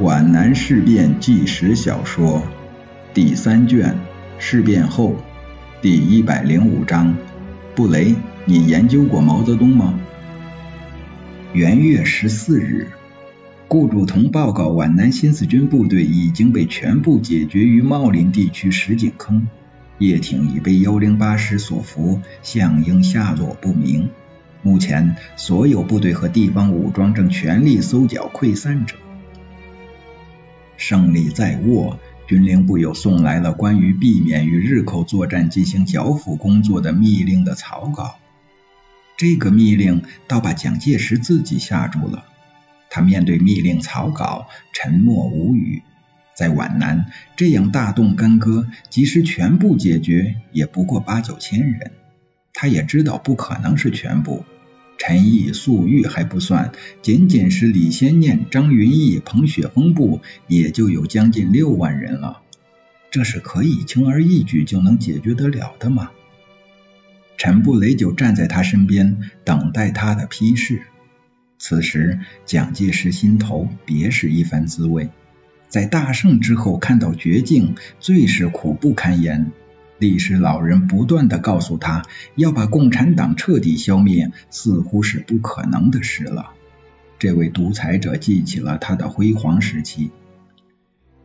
皖南事变纪实小说第三卷事变后第一百零五章。布雷，你研究过毛泽东吗？元月十四日，顾祝同报告皖南新四军部队已经被全部解决于茂林地区石井坑，叶挺已被幺零八师所俘，项英下落不明。目前，所有部队和地方武装正全力搜剿溃散者。胜利在握，军令部又送来了关于避免与日寇作战进行剿抚工作的密令的草稿。这个密令倒把蒋介石自己吓住了。他面对密令草稿沉默无语。在皖南，这样大动干戈，即使全部解决，也不过八九千人。他也知道不可能是全部。陈毅、粟裕还不算，仅仅是李先念、张云逸、彭雪枫部，也就有将近六万人了。这是可以轻而易举就能解决得了的吗？陈布雷就站在他身边，等待他的批示。此时，蒋介石心头别是一番滋味。在大胜之后看到绝境，最是苦不堪言。历史老人不断的告诉他，要把共产党彻底消灭，似乎是不可能的事了。这位独裁者记起了他的辉煌时期。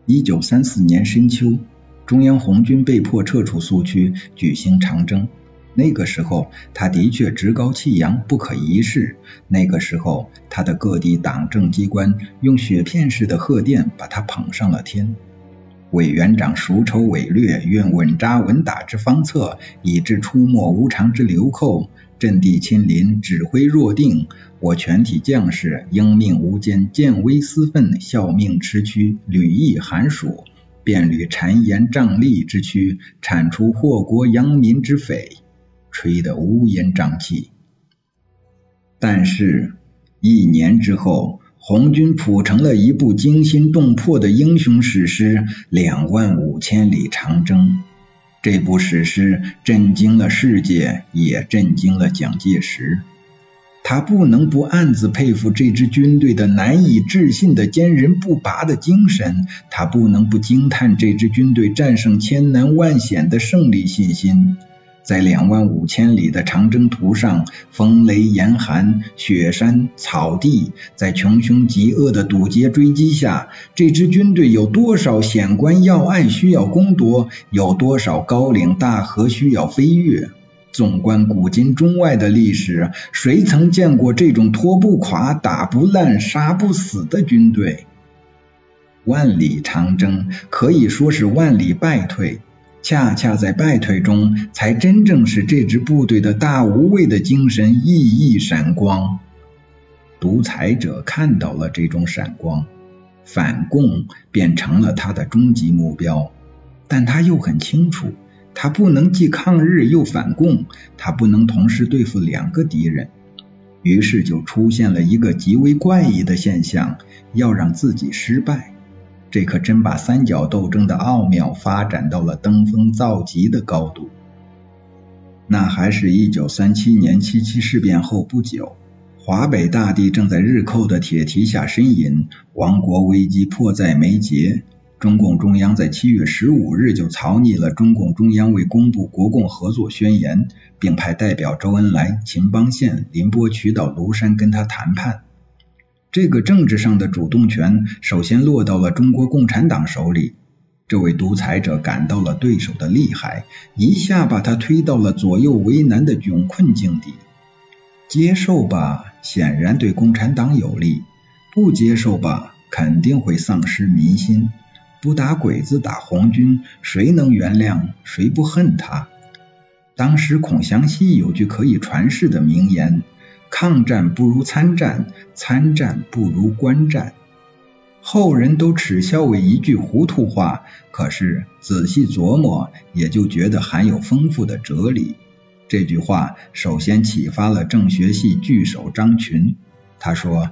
一九三四年深秋，中央红军被迫撤出苏区，举行长征。那个时候，他的确趾高气扬，不可一世。那个时候，他的各地党政机关用雪片式的贺电把他捧上了天。委员长熟筹伪略，愿稳扎稳打之方策，以致出没无常之流寇。阵地亲临，指挥若定。我全体将士应命无间，见危思愤，效命持驱，履役寒暑，便履谗言瘴疠之躯，铲除祸国殃民之匪，吹得乌烟瘴气。但是，一年之后。红军谱成了一部惊心动魄的英雄史诗《两万五千里长征》。这部史诗震惊了世界，也震惊了蒋介石。他不能不暗自佩服这支军队的难以置信的坚韧不拔的精神，他不能不惊叹这支军队战胜千难万险的胜利信心。在两万五千里的长征途上，风雷严寒，雪山草地，在穷凶极恶的堵截追击下，这支军队有多少险关要隘需要攻夺，有多少高岭大河需要飞跃？纵观古今中外的历史，谁曾见过这种拖不垮、打不烂、杀不死的军队？万里长征可以说是万里败退。恰恰在败退中，才真正使这支部队的大无畏的精神熠熠闪光。独裁者看到了这种闪光，反共便成了他的终极目标。但他又很清楚，他不能既抗日又反共，他不能同时对付两个敌人。于是就出现了一个极为怪异的现象：要让自己失败。这可真把三角斗争的奥妙发展到了登峰造极的高度。那还是一九三七年七七事变后不久，华北大地正在日寇的铁蹄下呻吟，亡国危机迫在眉睫。中共中央在七月十五日就草拟了中共中央未公布国共合作宣言，并派代表周恩来、秦邦宪、林伯渠到庐山跟他谈判。这个政治上的主动权首先落到了中国共产党手里。这位独裁者感到了对手的厉害，一下把他推到了左右为难的窘困境地。接受吧，显然对共产党有利；不接受吧，肯定会丧失民心。不打鬼子打红军，谁能原谅？谁不恨他？当时孔祥熙有句可以传世的名言。抗战不如参战，参战不如观战。后人都耻笑为一句糊涂话，可是仔细琢磨，也就觉得含有丰富的哲理。这句话首先启发了政学系巨手张群。他说：“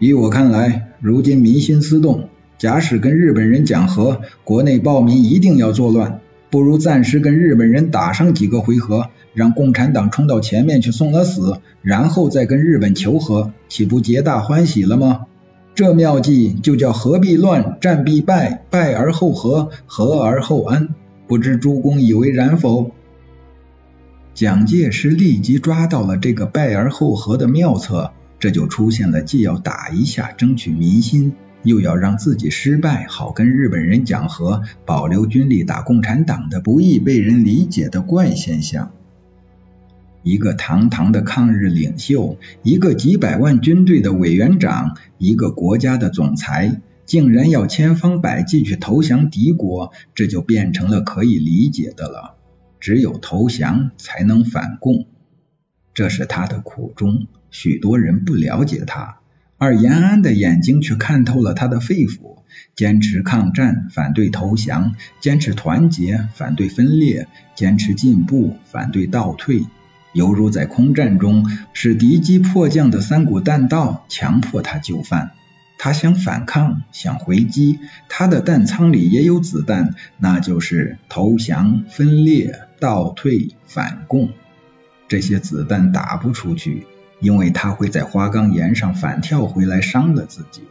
依我看来，如今民心思动，假使跟日本人讲和，国内暴民一定要作乱，不如暂时跟日本人打上几个回合。”让共产党冲到前面去送了死，然后再跟日本求和，岂不皆大欢喜了吗？这妙计就叫合必乱，战必败，败而后和，和而后安。不知诸公以为然否？蒋介石立即抓到了这个败而后和的妙策，这就出现了既要打一下争取民心，又要让自己失败好跟日本人讲和，保留军力打共产党的不易被人理解的怪现象。一个堂堂的抗日领袖，一个几百万军队的委员长，一个国家的总裁，竟然要千方百计去投降敌国，这就变成了可以理解的了。只有投降才能反共，这是他的苦衷。许多人不了解他，而延安的眼睛却看透了他的肺腑。坚持抗战，反对投降；坚持团结，反对分裂；坚持进步，反对倒退。犹如在空战中，使敌机迫降的三股弹道，强迫他就范。他想反抗，想回击，他的弹仓里也有子弹，那就是投降、分裂、倒退、反共。这些子弹打不出去，因为他会在花岗岩上反跳回来，伤了自己。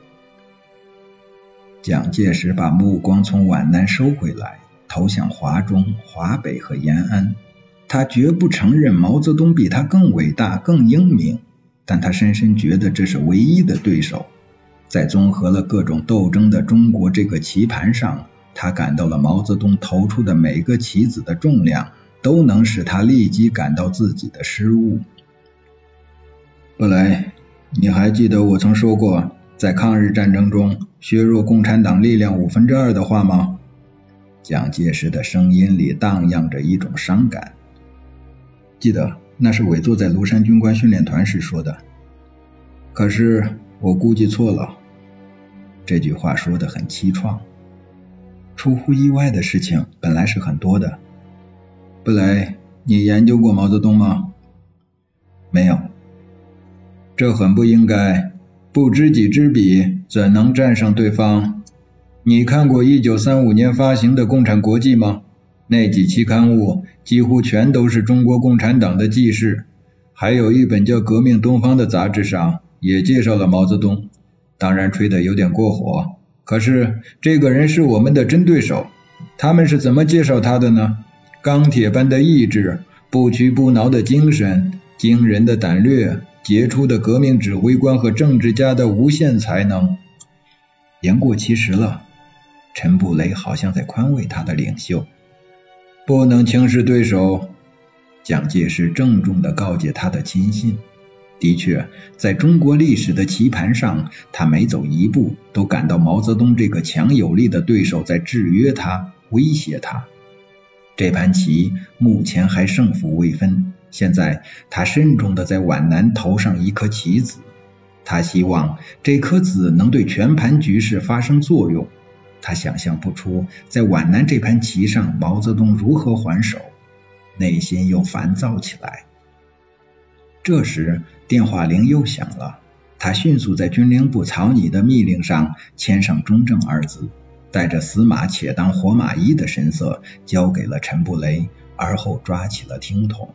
蒋介石把目光从皖南收回来，投向华中、华北和延安。他绝不承认毛泽东比他更伟大、更英明，但他深深觉得这是唯一的对手。在综合了各种斗争的中国这个棋盘上，他感到了毛泽东投出的每个棋子的重量，都能使他立即感到自己的失误。布雷，你还记得我曾说过，在抗日战争中削弱共产党力量五分之二的话吗？蒋介石的声音里荡漾着一种伤感。记得那是委座在庐山军官训练团时说的，可是我估计错了。这句话说的很凄怆。出乎意外的事情本来是很多的。布雷，你研究过毛泽东吗？没有。这很不应该。不知己知彼，怎能战胜对方？你看过一九三五年发行的《共产国际》吗？那几期刊物几乎全都是中国共产党的记事，还有一本叫《革命东方》的杂志上也介绍了毛泽东，当然吹得有点过火。可是这个人是我们的真对手，他们是怎么介绍他的呢？钢铁般的意志，不屈不挠的精神，惊人的胆略，杰出的革命指挥官和政治家的无限才能。言过其实了，陈布雷好像在宽慰他的领袖。不能轻视对手，蒋介石郑重地告诫他的亲信。的确，在中国历史的棋盘上，他每走一步都感到毛泽东这个强有力的对手在制约他、威胁他。这盘棋目前还胜负未分，现在他慎重地在皖南投上一颗棋子，他希望这颗子能对全盘局势发生作用。他想象不出在皖南这盘棋上毛泽东如何还手，内心又烦躁起来。这时电话铃又响了，他迅速在军令部草拟的密令上签上“中正”二字，带着死马且当活马医的神色交给了陈布雷，而后抓起了听筒。